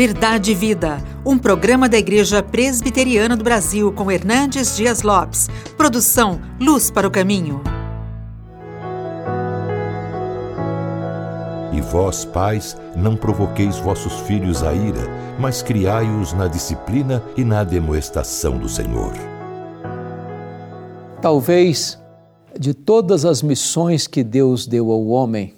Verdade e Vida, um programa da Igreja Presbiteriana do Brasil com Hernandes Dias Lopes. Produção Luz para o Caminho. E vós, pais, não provoqueis vossos filhos a ira, mas criai-os na disciplina e na demoestação do Senhor. Talvez de todas as missões que Deus deu ao homem,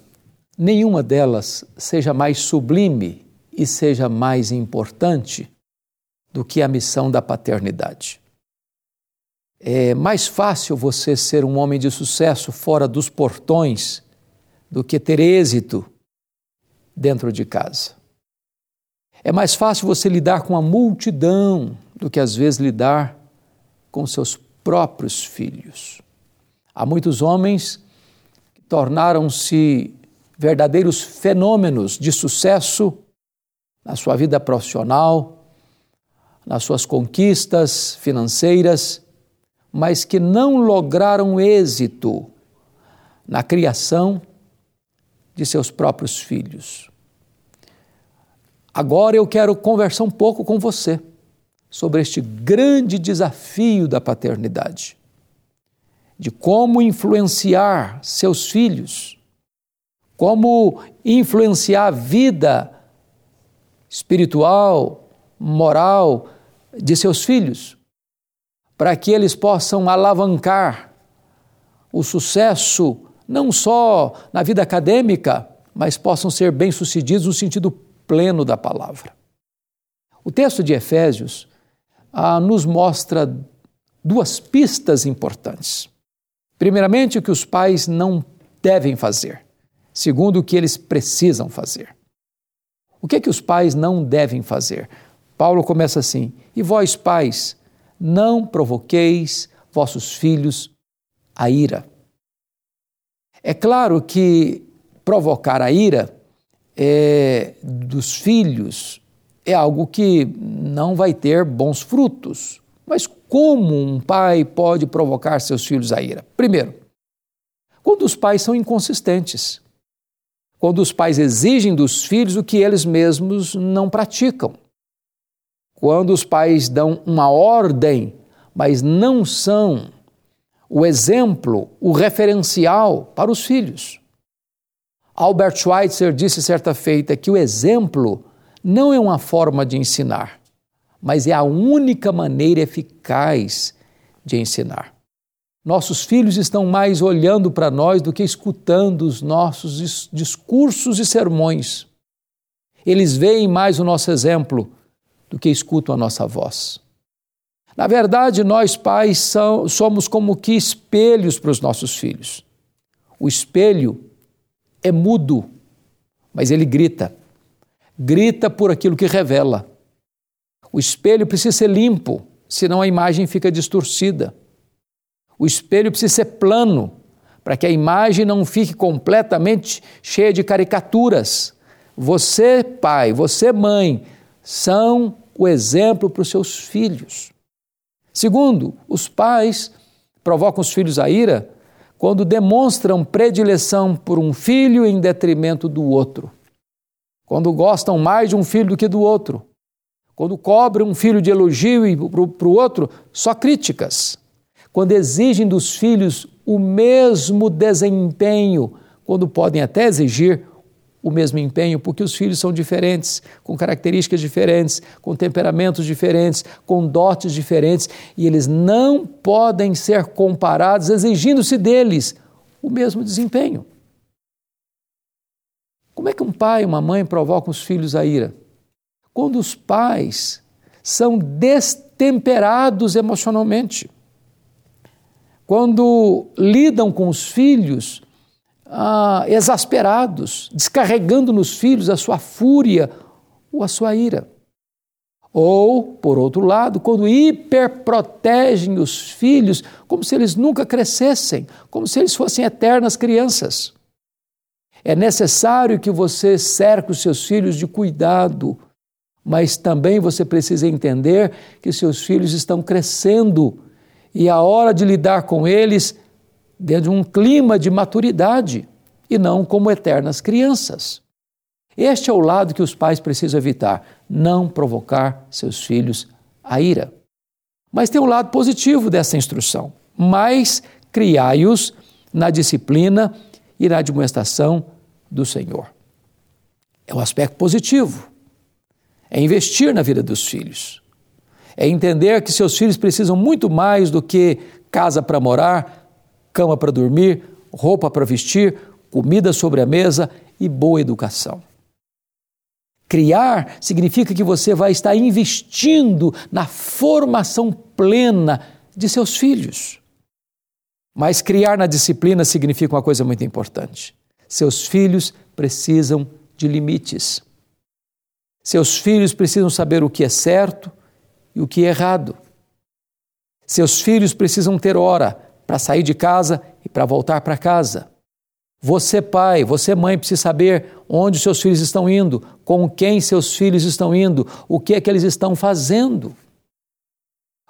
nenhuma delas seja mais sublime e seja mais importante do que a missão da paternidade. É mais fácil você ser um homem de sucesso fora dos portões do que ter êxito dentro de casa. É mais fácil você lidar com a multidão do que às vezes lidar com seus próprios filhos. Há muitos homens que tornaram-se verdadeiros fenômenos de sucesso na sua vida profissional, nas suas conquistas financeiras, mas que não lograram êxito na criação de seus próprios filhos. Agora eu quero conversar um pouco com você sobre este grande desafio da paternidade, de como influenciar seus filhos, como influenciar a vida espiritual, moral de seus filhos, para que eles possam alavancar o sucesso não só na vida acadêmica, mas possam ser bem-sucedidos no sentido pleno da palavra. O texto de Efésios ah, nos mostra duas pistas importantes. Primeiramente, o que os pais não devem fazer. Segundo, o que eles precisam fazer. O que é que os pais não devem fazer? Paulo começa assim: E vós, pais, não provoqueis vossos filhos a ira. É claro que provocar a ira é, dos filhos é algo que não vai ter bons frutos. Mas como um pai pode provocar seus filhos a ira? Primeiro, quando os pais são inconsistentes quando os pais exigem dos filhos o que eles mesmos não praticam. Quando os pais dão uma ordem, mas não são o exemplo, o referencial para os filhos. Albert Schweitzer disse certa feita que o exemplo não é uma forma de ensinar, mas é a única maneira eficaz de ensinar. Nossos filhos estão mais olhando para nós do que escutando os nossos discursos e sermões. Eles veem mais o nosso exemplo do que escutam a nossa voz. Na verdade, nós pais somos como que espelhos para os nossos filhos. O espelho é mudo, mas ele grita. Grita por aquilo que revela. O espelho precisa ser limpo, senão a imagem fica distorcida. O espelho precisa ser plano, para que a imagem não fique completamente cheia de caricaturas. Você, pai, você, mãe, são o exemplo para os seus filhos. Segundo, os pais provocam os filhos a ira quando demonstram predileção por um filho em detrimento do outro. Quando gostam mais de um filho do que do outro. Quando cobram um filho de elogio e para o outro só críticas quando exigem dos filhos o mesmo desempenho, quando podem até exigir o mesmo empenho, porque os filhos são diferentes, com características diferentes, com temperamentos diferentes, com dotes diferentes, e eles não podem ser comparados, exigindo-se deles o mesmo desempenho. Como é que um pai e uma mãe provocam os filhos a ira? Quando os pais são destemperados emocionalmente quando lidam com os filhos ah, exasperados, descarregando nos filhos a sua fúria ou a sua ira. Ou, por outro lado, quando hiperprotegem os filhos como se eles nunca crescessem, como se eles fossem eternas crianças. É necessário que você cerque os seus filhos de cuidado, mas também você precisa entender que seus filhos estão crescendo e a hora de lidar com eles dentro de um clima de maturidade e não como eternas crianças. Este é o lado que os pais precisam evitar: não provocar seus filhos a ira. Mas tem um lado positivo dessa instrução. Mas criai-os na disciplina e na admoestação do Senhor. É um aspecto positivo. É investir na vida dos filhos. É entender que seus filhos precisam muito mais do que casa para morar, cama para dormir, roupa para vestir, comida sobre a mesa e boa educação. Criar significa que você vai estar investindo na formação plena de seus filhos. Mas criar na disciplina significa uma coisa muito importante. Seus filhos precisam de limites. Seus filhos precisam saber o que é certo e o que é errado. Seus filhos precisam ter hora para sair de casa e para voltar para casa. Você, pai, você, mãe, precisa saber onde seus filhos estão indo, com quem seus filhos estão indo, o que é que eles estão fazendo.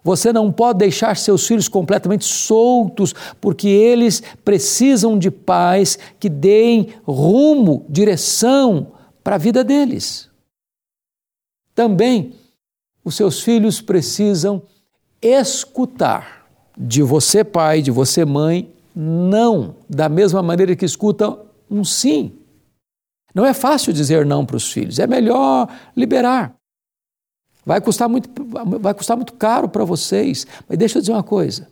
Você não pode deixar seus filhos completamente soltos, porque eles precisam de pais que deem rumo, direção para a vida deles. Também os seus filhos precisam escutar de você, pai, de você, mãe, não, da mesma maneira que escuta um sim. Não é fácil dizer não para os filhos, é melhor liberar. Vai custar muito, vai custar muito caro para vocês, mas deixa eu dizer uma coisa.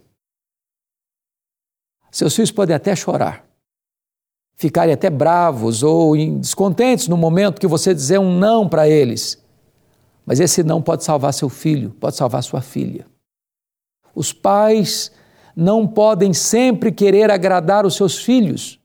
Seus filhos podem até chorar, ficarem até bravos ou descontentes no momento que você dizer um não para eles. Mas esse não pode salvar seu filho, pode salvar sua filha. Os pais não podem sempre querer agradar os seus filhos.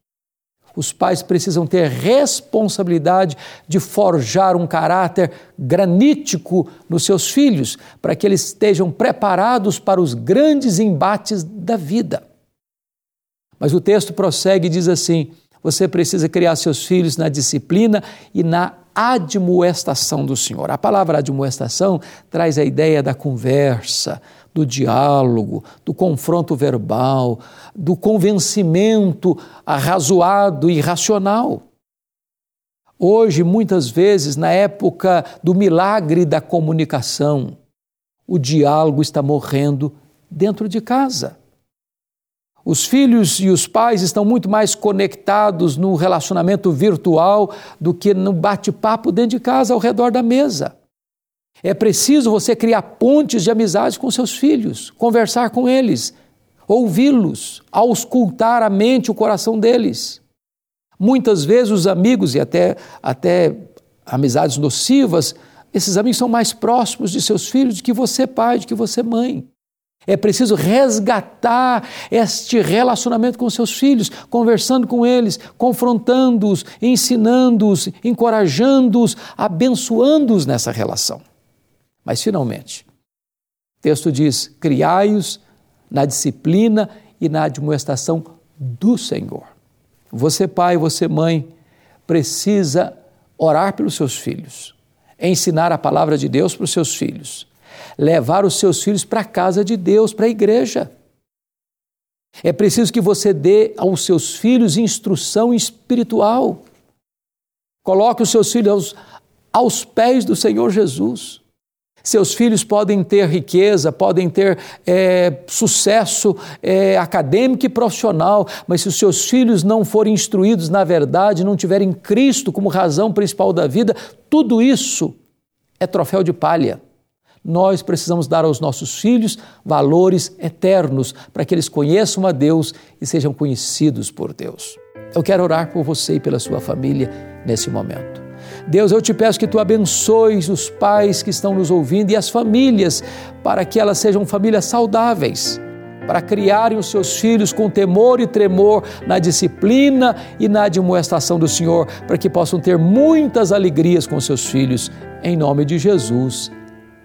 Os pais precisam ter responsabilidade de forjar um caráter granítico nos seus filhos, para que eles estejam preparados para os grandes embates da vida. Mas o texto prossegue e diz assim: você precisa criar seus filhos na disciplina e na admoestação do Senhor. A palavra admoestação traz a ideia da conversa, do diálogo, do confronto verbal, do convencimento arrazoado e racional. Hoje, muitas vezes, na época do milagre da comunicação, o diálogo está morrendo dentro de casa. Os filhos e os pais estão muito mais conectados no relacionamento virtual do que no bate-papo dentro de casa, ao redor da mesa. É preciso você criar pontes de amizade com seus filhos, conversar com eles, ouvi-los, auscultar a mente e o coração deles. Muitas vezes os amigos e até, até amizades nocivas, esses amigos são mais próximos de seus filhos do que você, pai, do que você, mãe. É preciso resgatar este relacionamento com seus filhos, conversando com eles, confrontando-os, ensinando-os, encorajando-os, abençoando-os nessa relação. Mas, finalmente, o texto diz: criai-os na disciplina e na admoestação do Senhor. Você, pai, você, mãe, precisa orar pelos seus filhos, ensinar a palavra de Deus para os seus filhos, levar os seus filhos para a casa de Deus, para a igreja. É preciso que você dê aos seus filhos instrução espiritual. Coloque os seus filhos aos, aos pés do Senhor Jesus. Seus filhos podem ter riqueza, podem ter é, sucesso é, acadêmico e profissional, mas se os seus filhos não forem instruídos na verdade, não tiverem Cristo como razão principal da vida, tudo isso é troféu de palha. Nós precisamos dar aos nossos filhos valores eternos para que eles conheçam a Deus e sejam conhecidos por Deus. Eu quero orar por você e pela sua família nesse momento. Deus, eu te peço que tu abençoes os pais que estão nos ouvindo e as famílias, para que elas sejam famílias saudáveis, para criarem os seus filhos com temor e tremor na disciplina e na admoestação do Senhor, para que possam ter muitas alegrias com seus filhos. Em nome de Jesus.